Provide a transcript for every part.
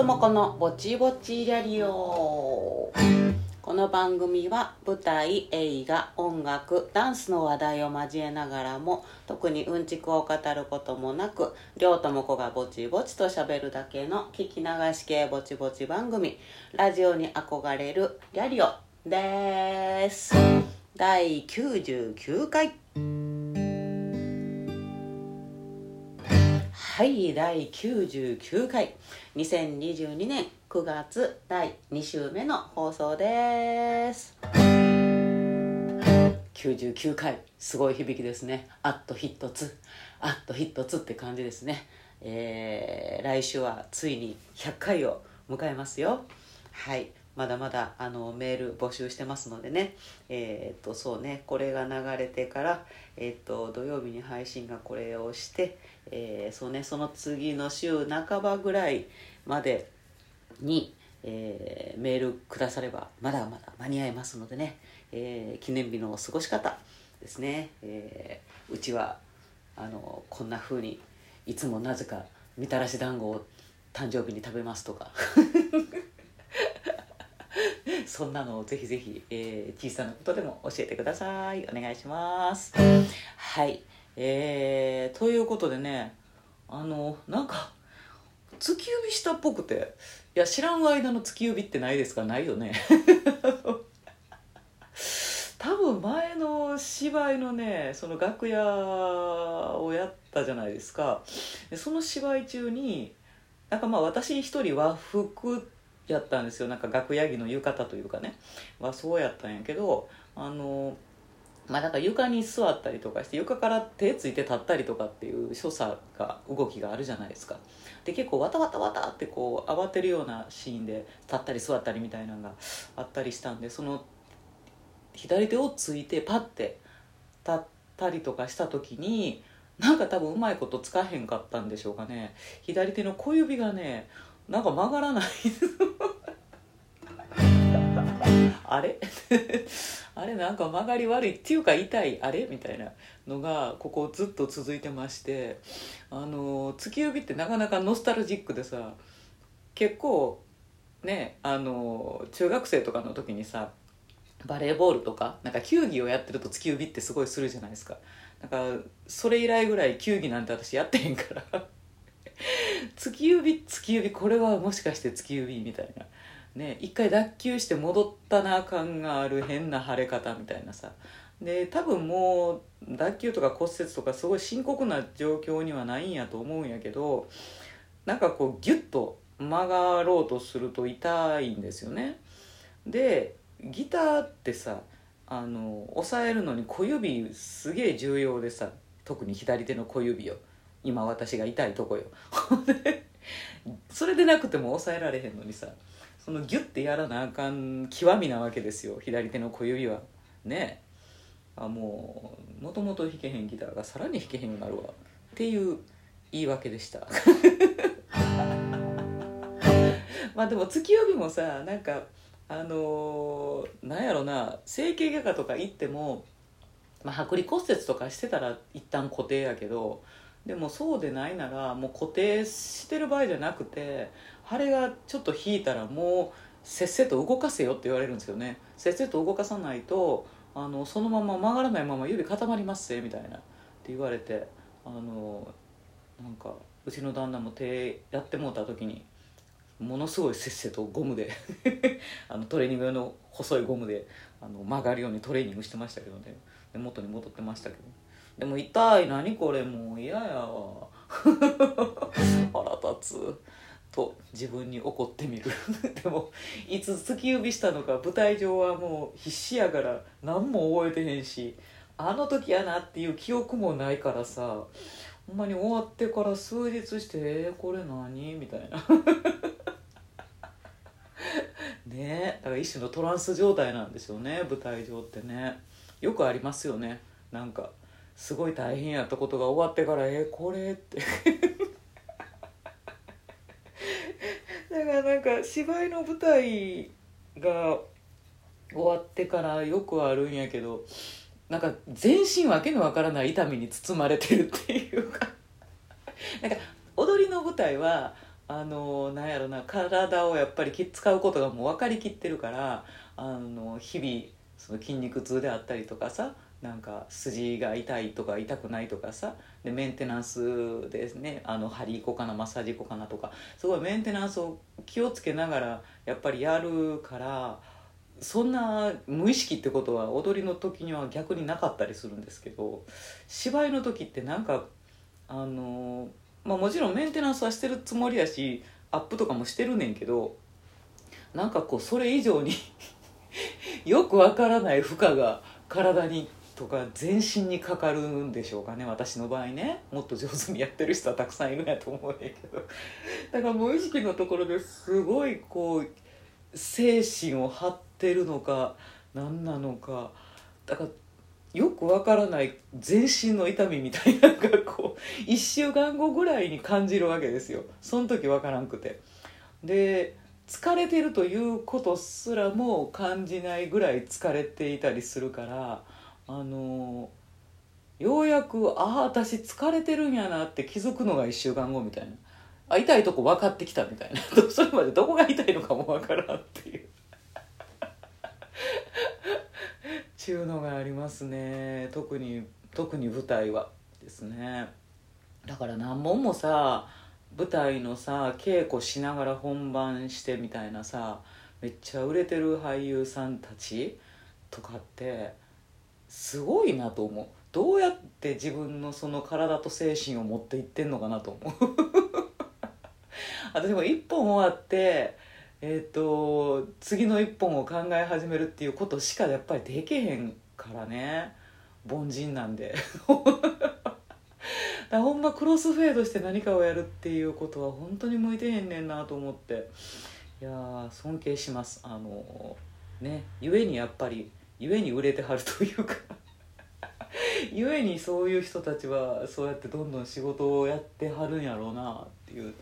ともこのぼちぼちリャリオこの番組は舞台映画音楽ダンスの話題を交えながらも特にうんちくを語ることもなく両ともこがぼちぼちとしゃべるだけの聞き流し系ぼちぼち番組ラジオに憧れるリャリオです。第99回。はい第99回。2022年9月第2週目の放送です。99回。すごい響きですね。あっとヒットツあっとヒットツって感じですね。えー、来週はついに100回を迎えますよ。はい。まだまだあのメール募集してますのでね。えっ、とそうね。これが流れてからえっ、と土曜日に配信がこれをしてえー、そうね。その次の週半ばぐらいまでに、えー、メールくださればまだまだ間に合いますのでね、えー、記念日の過ごし方ですね、えうちはあのこんな風にいつもなぜかみたらし団子を誕生日に食べますとか。そんなのをぜひぜひ、えー、小さなことでも教えてください。お願いします。はい。えー、ということでねあのなんか突き指したっぽくていや知らん間の突き指ってないですか？ないよね。多分前の芝居のねその楽屋をやったじゃないですか。でその芝居中になんかまあ私一人和服やったんですよ。なんか楽屋着の浴衣というかね。はそうやったんやけどあのまあ、なんか床に座ったりとかして床から手ついて立ったりとかっていう所作が動きがあるじゃないですか。で結構わたわたわたってこう慌てるようなシーンで立ったり座ったりみたいなのがあったりしたんでその左手をついてパッて立ったりとかした時になんか多分うまいことつかへんかったんでしょうかね。左手の小指がねなんか曲がらない。あれ？あれなんか曲がり悪いっていうか痛いあれ？みたいなのがここずっと続いてまして。あの月指ってなかなかノスタルジックでさ結構ねあの中学生とかの時にさバレーボールとかなんか球技をやってると突き指ってすごいするじゃないですか。なんかそれ以来ぐらい球技なんて私やってへんから。突き指突き指これはもしかして突き指みたいな。ね一回脱臼して戻ったな感がある変な腫れ方みたいなさ。で多分もう脱臼とか骨折とかすごい深刻な状況にはないんやと思うんやけどなんかこうギュッと曲がろうとすると痛いんですよね。でギターってさあの押さえるのに小指すげえ重要でさ特に左手の小指を。今私が痛いとこよ。それでなくても押さえられへんのにさそのギュッてやらなあかん極みなわけですよ左手の小指は。ね。あもうもともと弾けへんギターがさらに弾けへんようになるわ。っていう言い訳でした。まあでも月曜日もさなんかあのー、なんやろな整形外科とか行っても、まあ、剥離骨折とかしてたら一旦固定やけどでもそうでないならもう固定してる場合じゃなくて腫れがちょっと引いたらもうせっせと動かせよって言われるんですよね。せっせと動かさないとあのそのまま曲がらないまま指固まりますせみたいな。って言われてあのなんかうちの旦那も手やってもうた時にものすごいせっせとゴムで あのトレーニング用の細いゴムであの曲がるようにトレーニングしてましたけどね。元に戻ってましたけど。でも痛い。何これもう嫌やわ。腹立つ。と自分に怒ってみる。でもいつ突き指したのか舞台上はもう必死やから何も覚えてへんし。あの時やなっていう記憶もないからさほんまに終わってから数日して「えー、これ何?」みたいな。ねだから一種のトランス状態なんですよね舞台上ってね。よくありますよね。なんかすごい大変やったことが終わってから「えー、これ?」って だからなんか芝居の舞台が終わってからよくあるんやけどなんか全身わけのわからない痛みに包まれてるっていうか なんか踊りの舞台はあのなんやろな体をやっぱり使うことがもう分かりきってるからあの日々その筋肉痛であったりとかさなんか筋が痛いとか痛くないとかさでメンテナンスですね。あの針行こうかなマッサージ行こうかなとか。すごいメンテナンスを気をつけながらやっぱりやるからそんな無意識ってことは踊りの時には逆になかったりするんですけど芝居の時ってなんかあの、まあ、もちろんメンテナンスはしてるつもりやしアップとかもしてるねんけどなんかこうそれ以上に よくわからない負荷が体にとか全身にかかるんでしょうかね私の場合ね。もっと上手にやってる人はたくさんいるんやと思うんやけど。だから無意識のところですごいこう精神を張ってるのか何なのか。だからよくわからない全身の痛みみたいなのがこう 1週間後ぐらいに感じるわけですよ。その時わからんくて。で疲れてるということすらも感じないぐらい疲れていたりするからあのようやくああ私疲れてるんやなって気づくのが1週間後みたいな。あ痛いとこ分かってきたみたいな。それまでどこが痛いのかも分からんっていう。ちゅうのがありますね。特に特に舞台はですね。だから何本もさ舞台のさ稽古しながら本番してみたいなさめっちゃ売れてる俳優さんたちとかってすごいなと思う。どうやって自分のその体と精神を持っていってんのかなと思う。私も一本終わってえっ、ー、と次の一本を考え始めるっていうことしかやっぱりできへんからね。凡人なんで。だほんまクロスフェードして何かをやるっていうことは本当に向いてへんねんなと思って。いや尊敬します。あのね故にやっぱり故に売れてはるというか。故にそういう人たちはそうやってどんどん仕事をやってはるんやろうなっていう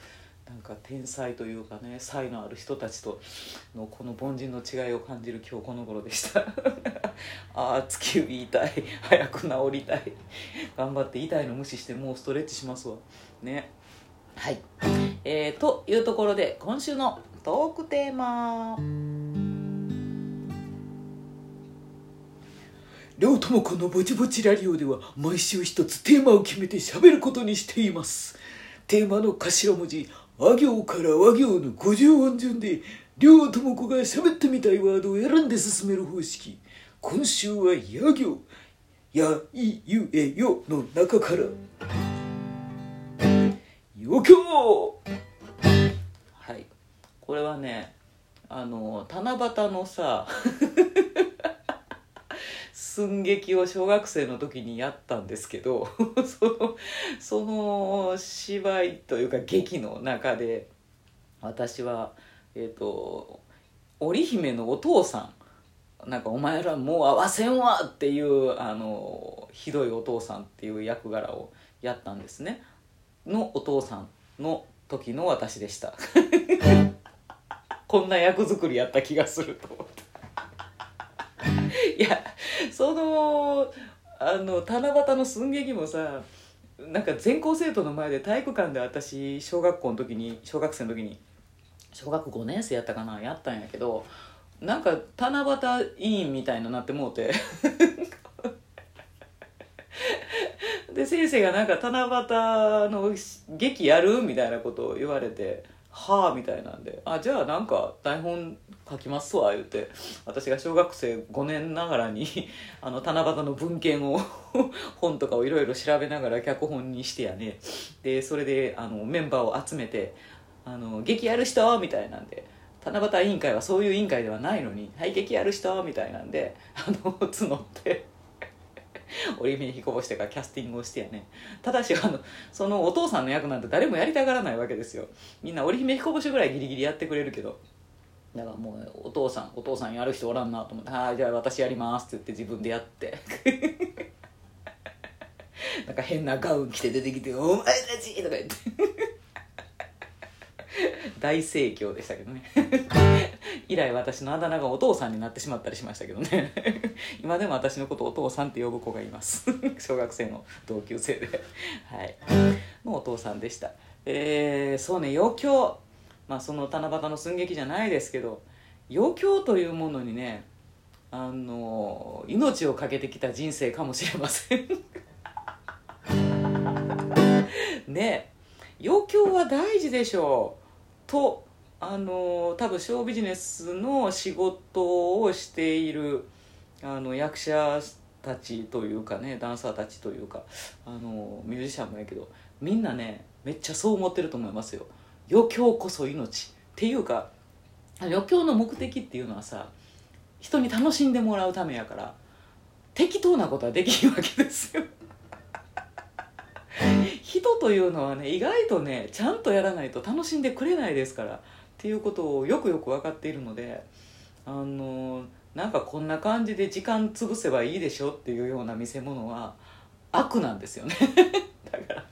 なんか天才というかね才のある人たちとのこの凡人の違いを感じる今日この頃でした。ああ突き指痛い早く治りたい頑張って痛いの無視してもうストレッチしますわ。ね。はい。えー、というところで今週のトークテーマ。両友子のぼちぼちラリオでは毎週一つテーマを決めて喋ることにしています。テーマの頭文字あ行から和行の50音順で両友子が喋ってみたいワードを選んで進める方式。今週はや行やいゆえよの中から。よきょはい。これはねあの七夕のさ寸劇を小学生の時にやったんですけど そのその芝居というか劇の中で私はえっ、ー、と織姫のお父さんなんか「お前らもう会わせんわ!」っていうあのひどいお父さんっていう役柄をやったんですねのお父さんの時の私でした こんな役作りやった気がすると思って いやそのあの七夕の寸劇もさなんか全校生徒の前で体育館で私小学校の時に小学生の時に小学5年生やったかなやったんやけどなんか七夕委員みたいななってもうて。で先生がなんか七夕の劇やるみたいなことを言われて。はあみたいなんであじゃあなんか台本書きますわ言うて私が小学生5年ながらに あの七夕の文献を 本とかをいろいろ調べながら脚本にしてやねでそれであのメンバーを集めて「あの劇やる人?」みたいなんで七夕委員会はそういう委員会ではないのに「はい劇やる人?」みたいなんであの募って 織姫に彦星とかキャスティングをしてやね。ただしあのそのお父さんの役なんて誰もやりたがらないわけですよ。みんな織姫彦星ぐらいギリギリやってくれるけど。だからもうお父さんお父さんやる人おらんなと思って「はいじゃあ私やります」って言って自分でやって。なんか変なガウン着て出てきて「お前たち!」とか言って。大盛況でしたけどね。以来私のあだ名がお父さんになってしまったりしましたけどね。今でも私のことお父さんって呼ぶ子がいます。小学生の同級生で。はい。のお父さんでした。えーそうね余興。まあその七夕の寸劇じゃないですけど余興というものにねあの命を懸けてきた人生かもしれません。ね余興は大事でしょう。とあの多分ショービジネスの仕事をしているあの役者たちというかねダンサーたちというかあのミュージシャンもやけどみんなねめっちゃそう思ってると思いますよ。余興こそ命っていうか余興の目的っていうのはさ人に楽しんでもらうためやから適当なことはできんわけですよ。人というのはね意外とねちゃんとやらないと楽しんでくれないですからっていうことをよくよく分かっているのであのなんかこんな感じで時間潰せばいいでしょっていうような見せ物は悪なんですよね。だから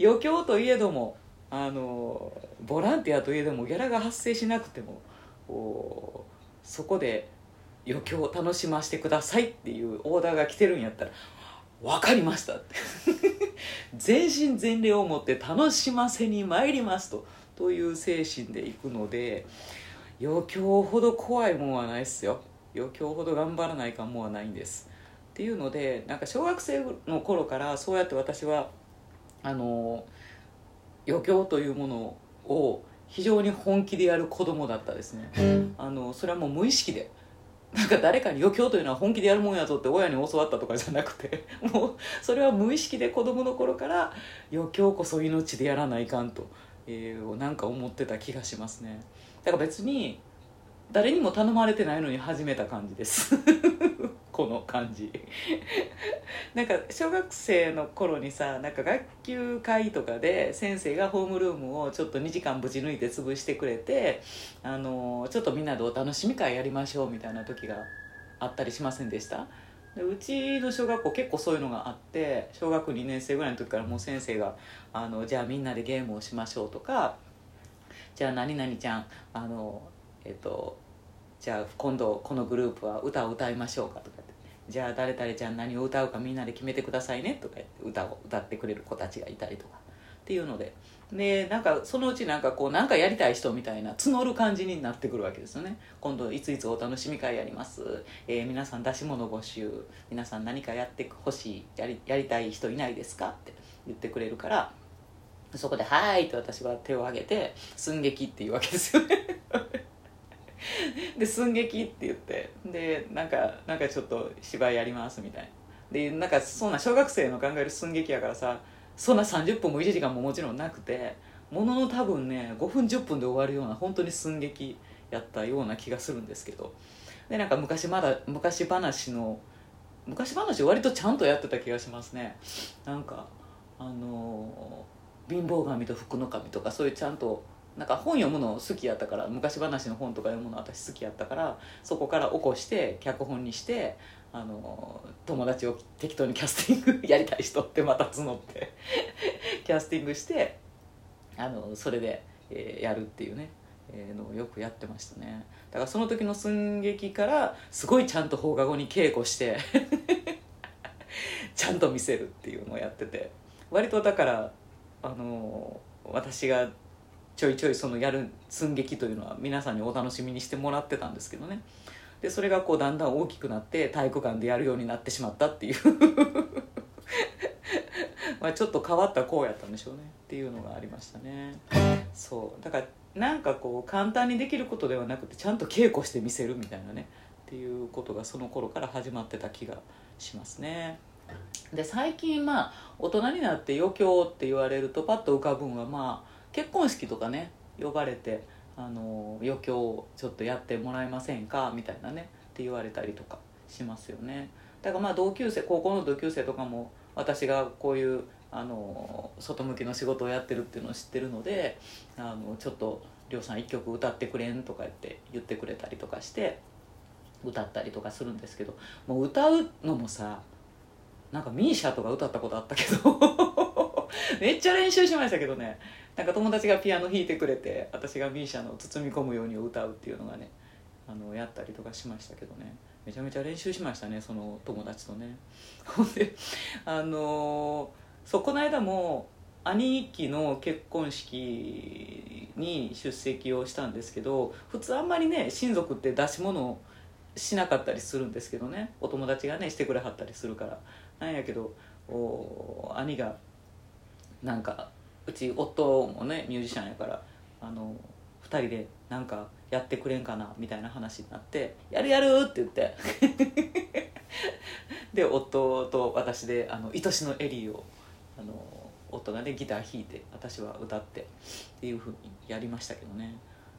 余興といえどもあのボランティアといえどもギャラが発生しなくてもそこで余興を楽しませてくださいっていうオーダーが来てるんやったら分かりましたって。全身全霊を持って楽しませに参りますと。という精神でいくので余興ほど怖いもんはないっすよ。余興ほど頑張らないかもはないんです。っていうのでなんか小学生の頃からそうやって私はあの余興というものを非常に本気でやる子供だったですね。あのそれはもう無意識で。なんか誰かに余興というのは本気でやるもんやぞって親に教わったとかじゃなくてもうそれは無意識で子供の頃から余興こそ命でやらないかんと、えーなんか思ってた気がしますね。だから別に誰にも頼まれてないのに始めた感じです。この感じ。なんか小学生の頃にさなんか学級会とかで先生がホームルームをちょっと2時間ぶち抜いて潰してくれてあのちょっとみんなでお楽しみ会やりましょうみたいな時があったりしませんでした？でうちの小学校結構そういうのがあって小学2年生ぐらいの時からもう先生があのじゃあみんなでゲームをしましょうとかじゃあ何々ちゃんあのえっとじゃあ今度このグループは歌を歌いましょうかとかってじゃあ誰々ちゃん何を歌うかみんなで決めてくださいねとか言って歌を歌ってくれる子たちがいたりとかっていうのででなんかそのうちなんかこうなんかやりたい人みたいな募る感じになってくるわけですよね。今度いついつお楽しみ会やります、えー皆さん出し物募集。皆さん何かやってほしいやりやりたい人いないですか？って言ってくれるからそこで「はーい」と私は手を挙げて「寸劇」っていうわけですよね。で寸劇って言ってでなんかなんかちょっと芝居やりますみたいな。でなんかそんな小学生の考える寸劇やからさそんな30分も1時間ももちろんなくてものの多分ね5分10分で終わるような本当に寸劇やったような気がするんですけど。でなんか昔まだ昔話の昔話割とちゃんとやってた気がしますね。なんかあの貧乏神と福の神とかそういうちゃんとなんか本読むの好きやったから昔話の本とか読むの私好きやったからそこから起こして脚本にしてあの友達を適当にキャスティング やりたい人ってまた募って キャスティングしてあのそれで、えーやるっていうね、えーのをよくやってましたね。だからその時の寸劇からすごいちゃんと放課後に稽古して ちゃんと見せるっていうのをやってて割とだからあの私がちょいちょいそのやる寸劇というのは皆さんにお楽しみにしてもらってたんですけどね。でそれがこうだんだん大きくなって体育館でやるようになってしまったっていう。まあちょっと変わった子やったんでしょうね。っていうのがありましたね。そう。だからなんかこう簡単にできることではなくてちゃんと稽古してみせるみたいなね。っていうことがその頃から始まってた気がしますね。で最近まあ大人になって余興って言われるとパッと浮かぶんはまあ結婚式とかね呼ばれてあの余興をちょっとやってもらえませんか？みたいなね。って言われたりとかしますよね。だからまあ同級生高校の同級生とかも私がこういうあの外向きの仕事をやってるっていうのを知ってるのであのちょっと「りょうさん一曲歌ってくれん」とか言って言ってくれたりとかして歌ったりとかするんですけどもう歌うのもさなんかミーシャとか歌ったことあったけど めっちゃ練習しましたけどね。なんか友達がピアノ弾いてくれて私がミーシャの「包み込むように」を歌うっていうのがねあのやったりとかしましたけどね。めちゃめちゃ練習しましたねその友達とね。ほんであのそこの間も兄貴の結婚式に出席をしたんですけど普通あんまりね親族って出し物をしなかったりするんですけどね。お友達がねしてくれはったりするから。なんやけどお兄がなんかうち夫もねミュージシャンやからあの2人でなんかやってくれんかなみたいな話になって「やるやる!」って言って。で夫と私であの愛しのエリーをあの夫がねギター弾いて私は歌ってっていうふうにやりましたけどね。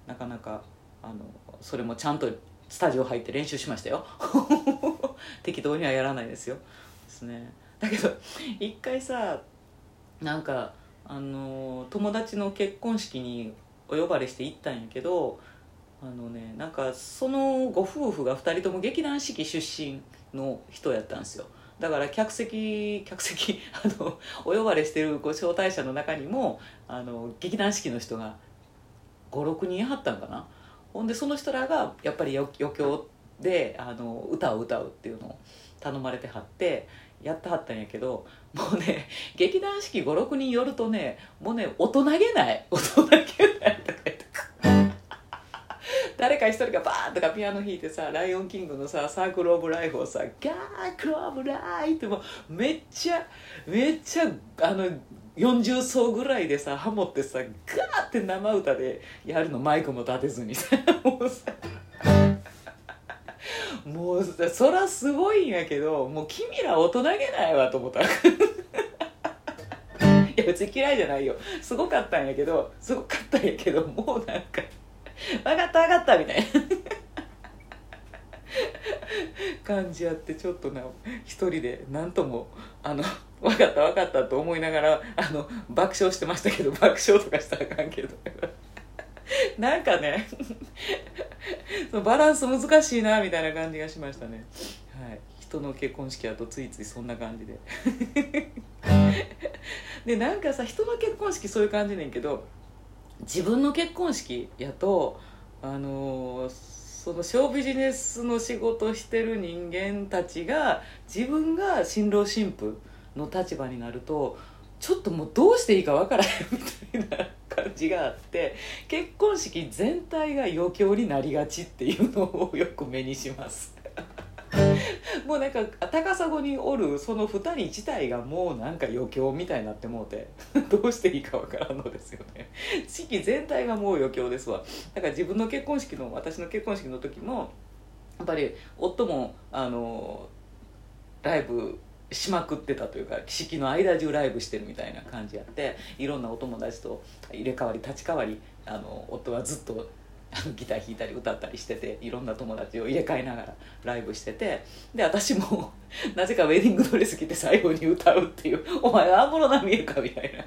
なかなかあのそれもちゃんとスタジオ入って練習しましたよ。適当にはやらないですよ。ですね。だけど一回さなんかあの友達の結婚式にお呼ばれして行ったんやけどあのねなんかそのご夫婦が2人とも劇団四季出身の人やったんですよ。だから客席客席 あのお呼ばれしてるご招待者の中にもあの劇団四季の人が56人いはったんかな。ほんでその人らがやっぱり余興であの歌を歌うっていうのを頼まれてはってやってはったんやけどもうね劇団四季56人寄るとねもうね大人げない大人げないとか言って誰か一人がバーンとかピアノ弾いてさ「ライオンキング」のさサークル・オブ・ライフをさ「ガークル・オブ・ライ」ってもうめっちゃめっちゃあの40層ぐらいでさハモってさガーって生歌でやるのマイクも立てずにさもうさ。もうそらすごいんやけどもう君ら大人げないわと思った いや別に嫌いじゃないよ。すごかったんやけどすごかったんやけどもうなんか「分かった分かった」みたいな。感じやってちょっとな一人で何ともあの分かった分かったと思いながらあの爆笑してましたけど爆笑とかしたらあかんけど。なんかね そのバランス難しいなみたいな感じがしましたね。はい。人の結婚式だとついついそんな感じで。でなんかさ人の結婚式そういう感じねんけど自分の結婚式やとあのーそのショービジネスの仕事してる人間たちが自分が新郎新婦の立場になるとちょっともうどうしていいかわからへんみたいな。感じがあって結婚式全体が余興になりがちっていうのをよく目にします。もうなんか高砂におるその2人自体がもうなんか余興みたいになってもうて どうしていいかわからんのですよね。式全体がもう余興ですわ。だから自分の結婚式の私の結婚式の時もやっぱり夫もあのライブしまくってたというか式の間中ライブしてるみたいな感じやっていろんなお友達と入れ替わり立ち替わりあの夫はずっとギター弾いたり歌ったりしてていろんな友達を入れ替えながらライブしててで私も なぜかウェディングドレス着て最後に歌うっていう「お前アンモロな見えるか」みたいなっ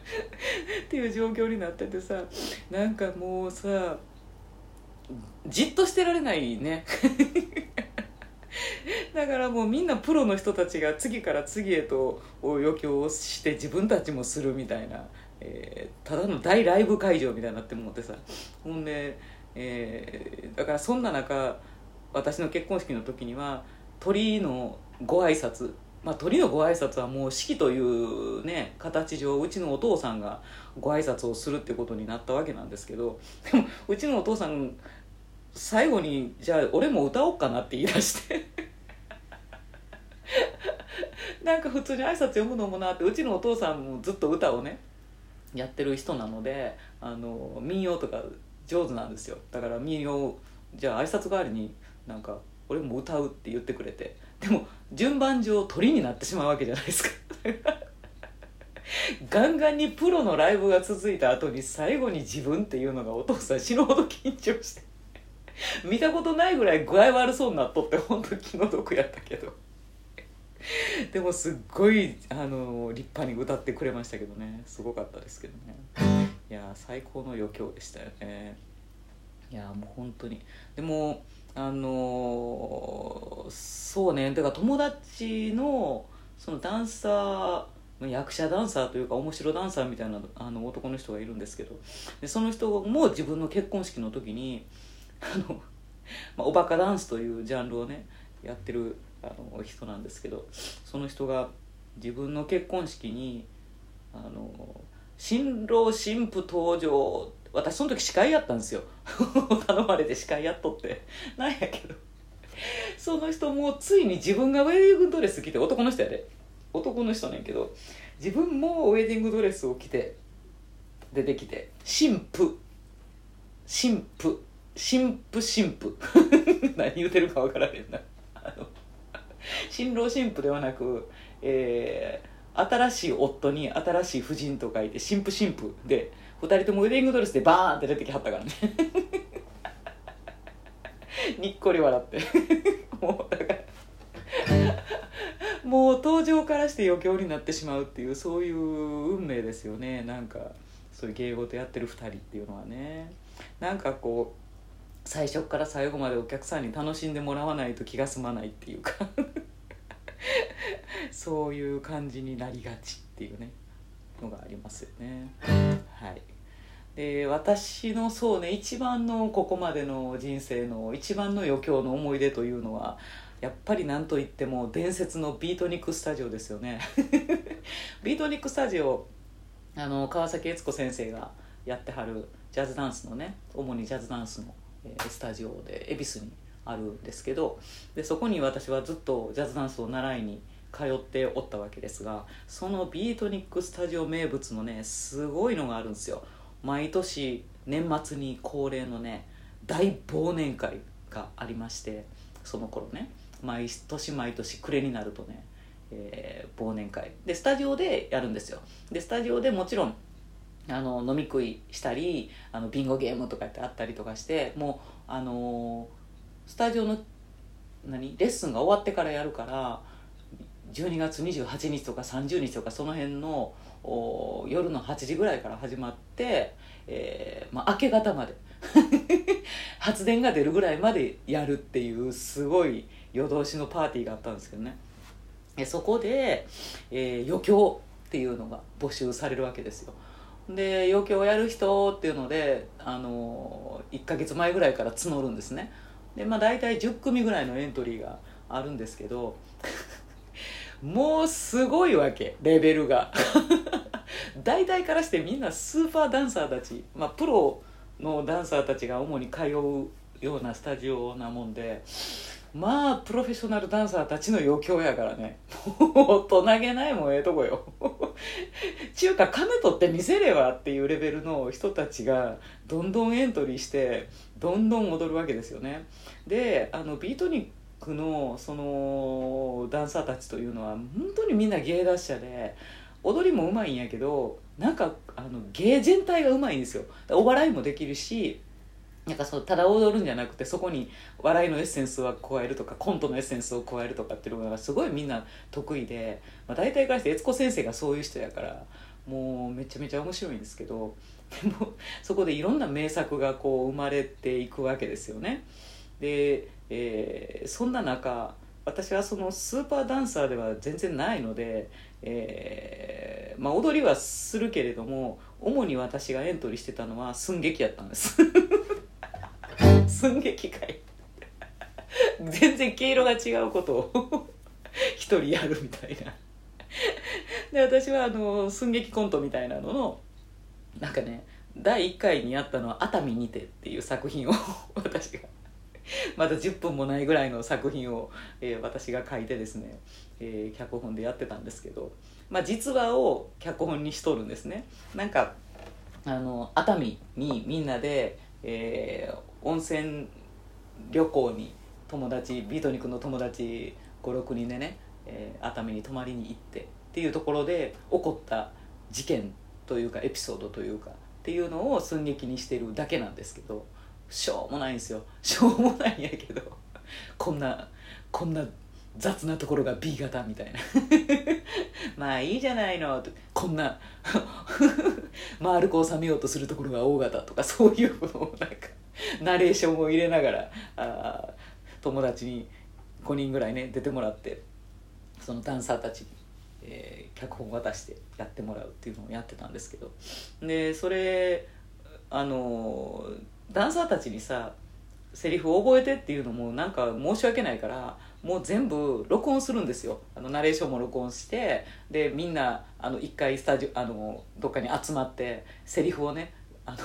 ていう状況になっててさなんかもうさじっとしてられないね。だからもうみんなプロの人たちが次から次へと余興をして自分たちもするみたいな、えー、ただの大ライブ会場みたいになって思ってさ。ほんで、えー、だからそんな中私の結婚式の時には鳥のご挨拶。まあ、鳥のご挨拶はもう式というね形上うちのお父さんがご挨拶をするってことになったわけなんですけどでもうちのお父さん最後にじゃあ俺も歌おうかなって言い出して。なんか普通に挨拶読むのもなってうちのお父さんもずっと歌をねやってる人なのであの民謡とか上手なんですよ。だから民謡じゃあ挨拶代わりになんか俺も歌うって言ってくれて。でも順番上鳥になってしまうわけじゃないですか。ガンガンにプロのライブが続いた後に最後に自分っていうのがお父さん死ぬほど緊張して。見たことないぐらい具合悪そうになっとって本当気の毒やったけど。でもすっごいあの立派に歌ってくれましたけどね。すごかったですけどね。いや最高の余興でしたよね。いやもう本当に。でもあのそうね。だから友達のそのダンサー役者ダンサーというか面白ダンサーみたいなあの男の人がいるんですけど。でその人も自分の結婚式の時にあの、まあ、おバカダンスというジャンルをねやってるあの人なんですけどその人が自分の結婚式にあの新郎新婦登場私その時司会やったんですよ。頼まれて司会やっとって。なんやけどその人もついに自分がウェディングドレス着て男の人やで。男の人ねんけど自分もウェディングドレスを着て出てきて新婦。新婦。新婦新婦何言うてるか分からへんな。あの新郎新婦ではなく、えー新しい夫に新しい夫人と書いて新婦新婦で2人ともウェディングドレスでバーンって出てきはったからね。にっこり笑って。もうだからもう登場からして余興になってしまうっていうそういう運命ですよね。なんかそういう芸事やってる2人っていうのはね。なんかこう最初から最後までお客さんに楽しんでもらわないと気が済まないっていうか。そういう感じになりがちっていうね。のがありますよね。はい。で私のそうね一番のここまでの人生の一番の余興の思い出というのはやっぱり何といっても伝説のビートニックスタジオですよね。ビートニックスタジオあの川崎悦子先生がやってはるジャズダンスのね主にジャズダンスの、スタジオで恵比寿にあるんですけどでそこに私はずっとジャズダンスを習いに通っておったわけですがそのビートニックスタジオ名物のねすごいのがあるんですよ。毎年年末に恒例のね大忘年会がありましてその頃ね毎年毎年暮れになるとね、えー忘年会。でスタジオでやるんですよ。でスタジオでもちろんあの飲み食いしたりあのビンゴゲームとかってあったりとかしてもうあのスタジオの何レッスンが終わってからやるから12月28日とか30日とかその辺の夜の8時ぐらいから始まって、えーまあ、明け方まで 発電が出るぐらいまでやるっていうすごい夜通しのパーティーがあったんですけどね。そこで、えー余興っていうのが募集されるわけですよ。で余興をやる人っていうので、あの1ヶ月前ぐらいから募るんですね。でまあ大体10組ぐらいのエントリーがあるんですけど もうすごいわけレベルが。大体からしてみんなスーパーダンサーたち、まあ、プロのダンサーたちが主に通うようなスタジオなもんでまあプロフェッショナルダンサーたちの余興やからね。もう大人げないもんええとこよ。ちゅうか金取って見せればっていうレベルの人たちがどんどんエントリーしてどんどん踊るわけですよね。であのビートニックのそのダンサーたちというのは本当にみんな芸達者で踊りもうまいんやけどなんかあの芸全体がうまいんですよ。お笑いもできるしなんかそうただ踊るんじゃなくてそこに笑いのエッセンスを加えるとかコントのエッセンスを加えるとかっていうのがすごいみんな得意で、まあ、大体からして悦子先生がそういう人やからもうめちゃめちゃ面白いんですけどでもそこでいろんな名作がこう生まれていくわけですよね。で、えーそんな中私はそのスーパーダンサーでは全然ないので、えーまあ、踊りはするけれども主に私がエントリーしてたのは寸劇やったんです 寸劇会全然毛色が違うことを。一人やるみたいな。で私はあの寸劇コントみたいなののなんかね第1回にやったのは「熱海にて」っていう作品を私が。まだ10分もないぐらいの作品を、えー私が書いてですね、えー脚本でやってたんですけど、まあ、実話を脚本にしとるんですね。なんかあの熱海にみんなで、えー温泉旅行に友達ビートニクの友達56人でね、えー熱海に泊まりに行ってっていうところで起こった事件というかエピソードというかっていうのを寸劇にしてるだけなんですけどしょうもないんですよ。しょうもないんやけど こんなこんな雑なところが B 型みたいな。まあいいじゃないの。とこんな 丸く収めようとするところが O 型とかそういうのをなんか ナレーションを入れながらあー友達に5人ぐらいね出てもらってそのダンサーたちに、えー脚本を渡してやってもらうっていうのをやってたんですけど。でそれあのダンサーたちにさセリフを覚えてっていうのもなんか申し訳ないからもう全部録音するんですよ。あのナレーションも録音してでみんなあの一回スタジオあのどっかに集まってセリフをねあ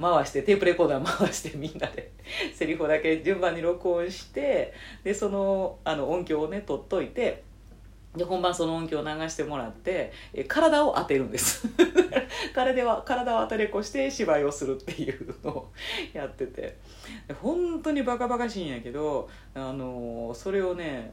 の 回してテープレコーダー回してみんなで セリフだけ順番に録音してでそのあの音響をね取っといてで本番その音響を流してもらってえ体を当てるんです。体は体を当てれこして芝居をするっていうのをやってて。本当にバカバカしいんやけどあのそれをね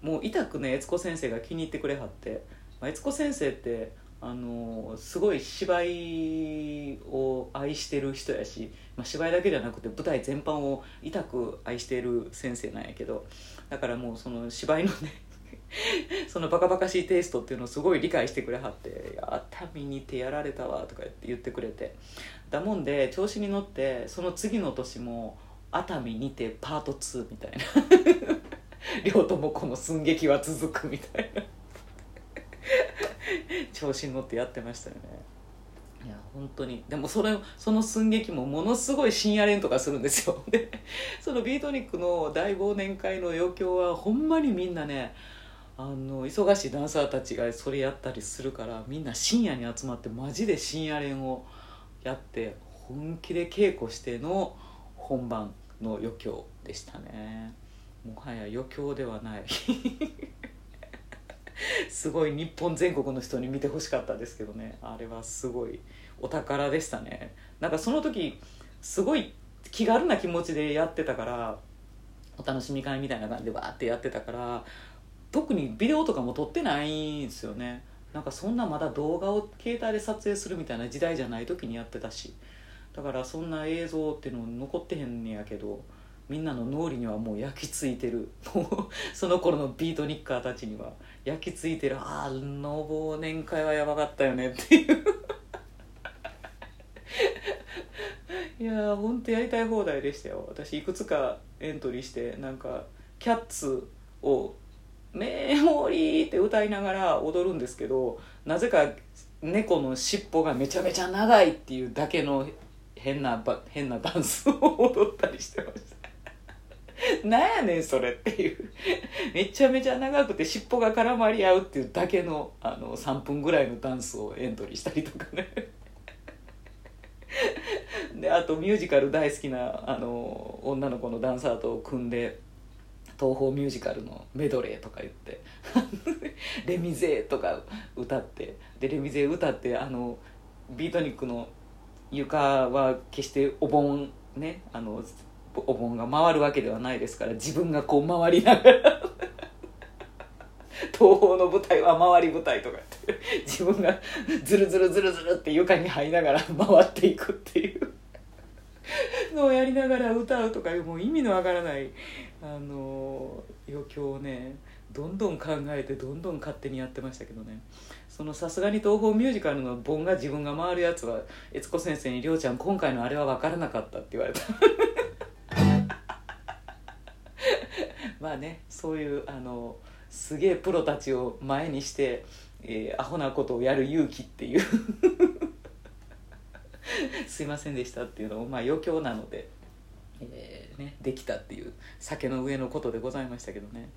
もう痛くね悦子先生が気に入ってくれはって、まあ、悦子先生ってあのすごい芝居を愛してる人やし、まあ、芝居だけじゃなくて舞台全般を痛く愛してる先生なんやけどだからもうその芝居のね そのバカバカしいテイストっていうのをすごい理解してくれはって「熱海にてやられたわ」とか言ってくれて。だもんで調子に乗ってその次の年も「熱海にてパート2」みたいな「両友子の寸劇は続く」みたいな。調子に乗ってやってましたよね。いや本当に。でもそれその寸劇もものすごい深夜練とかするんですよ。でそのビートニックの大忘年会の余興はほんまにみんなねあの忙しいダンサーたちがそれやったりするからみんな深夜に集まってマジで深夜練をやって本気で稽古しての本番の余興でしたね。もはや余興ではない。すごい日本全国の人に見てほしかったですけどね。あれはすごいお宝でしたね。なんかその時すごい気軽な気持ちでやってたからお楽しみ会みたいな感じでわーってやってたから特にビデオとかも撮ってないんですよね。なんかそんなまだ動画を携帯で撮影するみたいな時代じゃない時にやってたし。だからそんな映像っていうの残ってへんねやけどみんなの脳裏にはもう焼き付いてる。も うその頃のビートニッカーたちには焼き付いてる。ああの忘年会はやばかったよねっていう。いやー本当やりたい放題でしたよ。私いくつかエントリーしてなんかキャッツを「メモリー」って歌いながら踊るんですけどなぜか猫の尻尾がめちゃめちゃ長いっていうだけの変な変なダンスを踊ったりしてました。なんやねんそれっていう。めちゃめちゃ長くて尻尾が絡まり合うっていうだけのあの3分ぐらいのダンスをエントリーしたりとかね。であとミュージカル大好きなあの女の子のダンサーと組んで東宝ミュージカルのメドレーとか言って「レミゼ」とか歌ってでレミゼ歌ってあのビートニックの床は決してお盆ねあのお盆が回るわけではないですから自分がこう回りながら 東宝の舞台は回り舞台とかって自分がズルズルズルズルって床に這いながら回っていくっていうのをやりながら歌うとかいうもう意味のわからないあの余興をねどんどん考えてどんどん勝手にやってましたけどね。そのさすがに東宝ミュージカルの盆が自分が回るやつは悦子先生に「りょうちゃん今回のあれは分からなかった」って言われた。まあねそういうあのすげえプロたちを前にして、えーアホなことをやる勇気っていう。すいませんでしたっていうのもまあ余興なので、えーね、できたっていう酒の上のことでございましたけどね。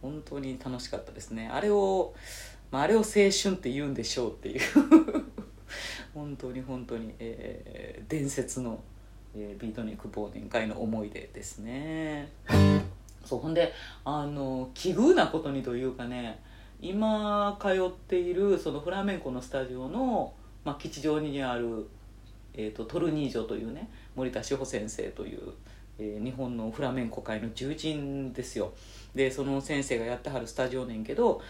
本当に楽しかったですね。あれを、まあ、あれを青春って言うんでしょうっていう。本当に本当に、えー伝説の、えービートニック忘年会の思い出ですね。そうほんであの奇遇なことにというかね今通っているそのフラメンコのスタジオの、まあ、吉祥寺にある、えー、とトルニージョというね森田志保先生という、えー日本のフラメンコ界の重鎮ですよ。でその先生がやってはるスタジオねんけど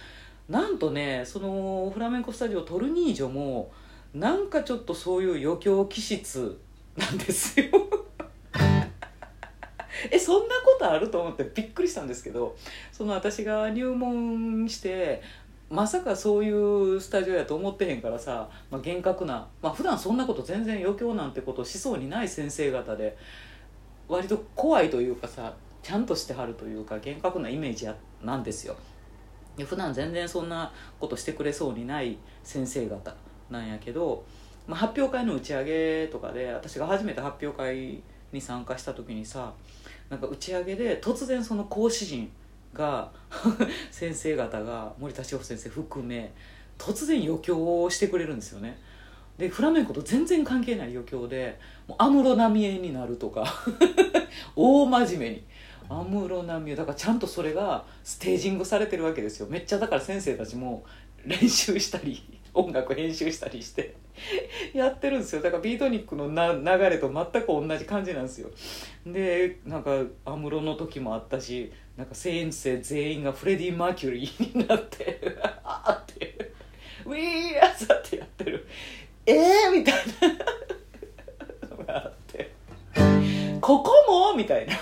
なんとねそのフラメンコスタジオトルニージョもなんかちょっとそういう余興気質なんですよ。えそんなことあると思ってびっくりしたんですけどその私が入門してまさかそういうスタジオやと思ってへんからさ、まあ、厳格な、まあ普段そんなこと全然余興なんてことしそうにない先生方で割と怖いというかさちゃんとしてはるというか厳格なイメージやなんですよ。で普段全然そんなことしてくれそうにない先生方なんやけど、まあ、発表会の打ち上げとかで私が初めて発表会に参加した時にさなんか打ち上げで突然その講師陣が 先生方が森田志保先生含め突然余興をしてくれるんですよね。でフラメンコと全然関係ない余興で安室奈美恵になるとか 大真面目に。安室奈美恵だからちゃんとそれがステージングされてるわけですよ。めっちゃだから先生たちも練習したり 音楽編集したりしてやってるんですよ。だからビートニックのな流れと全く同じ感じなんですよ。でなんか安室の時もあったしなんか先生全員がフレディ・マーキュリーになって あーって「ウィーアザ」ってやってる。えー？みたいな。のがあって「ここも?」みたいな。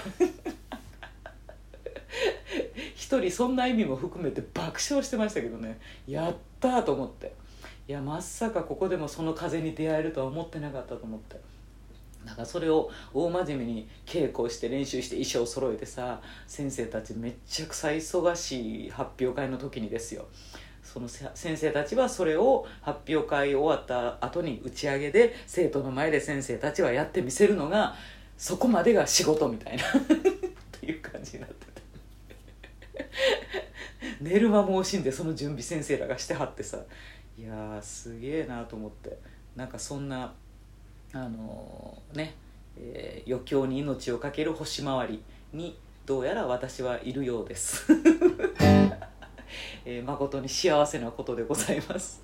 一人そんな意味も含めて爆笑してましたけどね。やったと思って。いやまさかここでもその風に出会えるとは思ってなかったと思って。だからそれを大真面目に稽古して練習して衣装を揃えてさ先生たちめっちゃくちゃ忙しい発表会の時にですよ。その先生たちはそれを発表会終わった後に打ち上げで生徒の前で先生たちはやってみせるのがそこまでが仕事みたいな。っていう感じになってて。寝る間も惜しんでその準備先生らがしてはってさ。いやーすげえなと思って。なんかそんなあのね、えー余興に命を懸ける星回りにどうやら私はいるようです、えー誠に幸せなことでございます、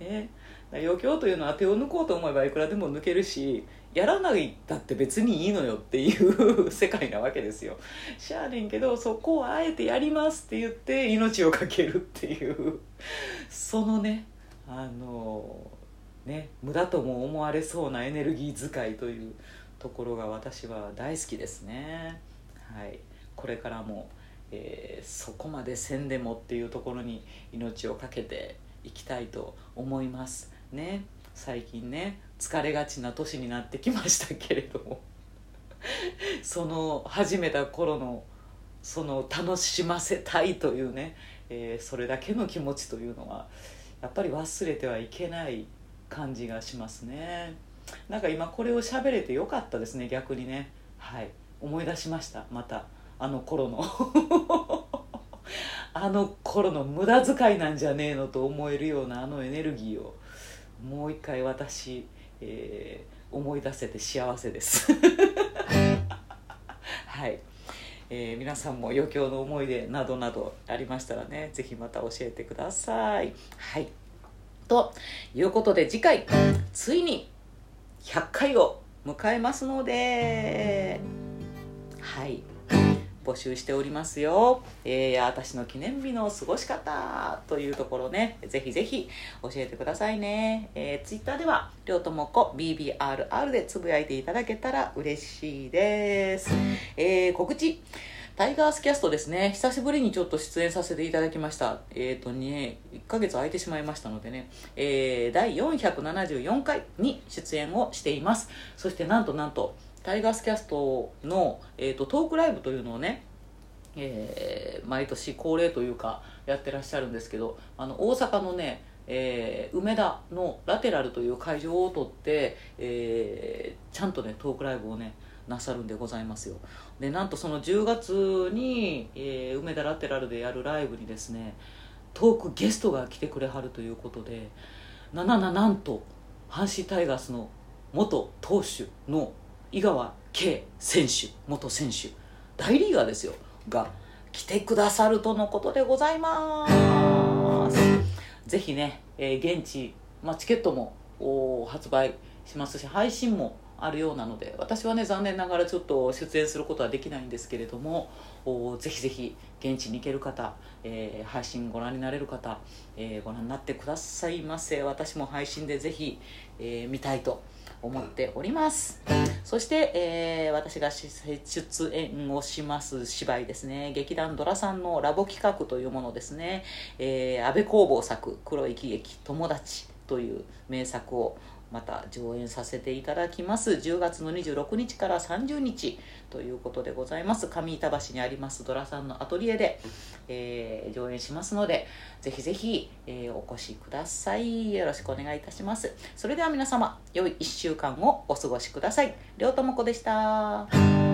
ね、余興というのは手を抜こうと思えばいくらでも抜けるしやらないだって別にいいのよっていう世界なわけですよ。しゃあねんけどそこをあえてやりますって言って命を懸けるっていう。そのねあのね無駄とも思われそうなエネルギー使いというところが私は大好きですね。はい。これからも、えーそこまでせんでもっていうところに命を懸けていきたいと思いますね。最近ね疲れがちな年になってきましたけれども。その始めた頃のその楽しませたいというね、えーそれだけの気持ちというのはやっぱり忘れてはいけない感じがしますね。なんか今これを喋れてよかったですね逆にね。はい。思い出しました。また。あの頃の。あの頃の無駄遣いなんじゃねえのと思えるようなあのエネルギーを。もう一回私、えー思い出せて幸せです。はい、えー皆さんも余興の思い出などなどありましたらねぜひまた教えてください。はい。ということで次回ついに100回を迎えますのではい募集しておりますよ、えー、私の記念日の過ごし方というところねぜひぜひ教えてくださいね、えー、ツイッターではりょうともこ BBRR でつぶやいていただけたら嬉しいです、えー、告知。タイガースキャストですね。久しぶりにちょっと出演させていただきました。えっ、ー、とね1ヶ月空いてしまいましたのでね、えー、第474回に出演をしています。そしてなんとなんとタイガースキャストの、えー、とトークライブというのをね、えー毎年恒例というかやってらっしゃるんですけどあの大阪のね、えー梅田のラテラルという会場を取って、えーちゃんとねトークライブをねなさるんでございますよ。でなんとその10月に、えー梅田ラテラルでやるライブにですねトークゲストが来てくれはるということでななななんと阪神タイガースの元投手の井川圭選手元選手大リーガーですよが来てくださるとのことでございます。ぜひね、えー現地、まあ、チケットも発売しますし配信もあるようなので私はね残念ながらちょっと出演することはできないんですけれどもぜひぜひ現地に行ける方、えー配信ご覧になれる方、えーご覧になってくださいませ。私も配信でぜひ、えー見たいと思っております。そして、えー私が出演をします芝居ですね。劇団ドラさんのラボ企画というものですね、えー安倍工房作「黒い喜劇友達」という名作をまた上演させていただきます。10月の26日から30日ということでございます。上板橋にありますドラさんのアトリエで、えー上演しますのでぜひぜひ、えーお越しください。よろしくお願いいたします。それでは皆様良い1週間をお過ごしください。両友子でした。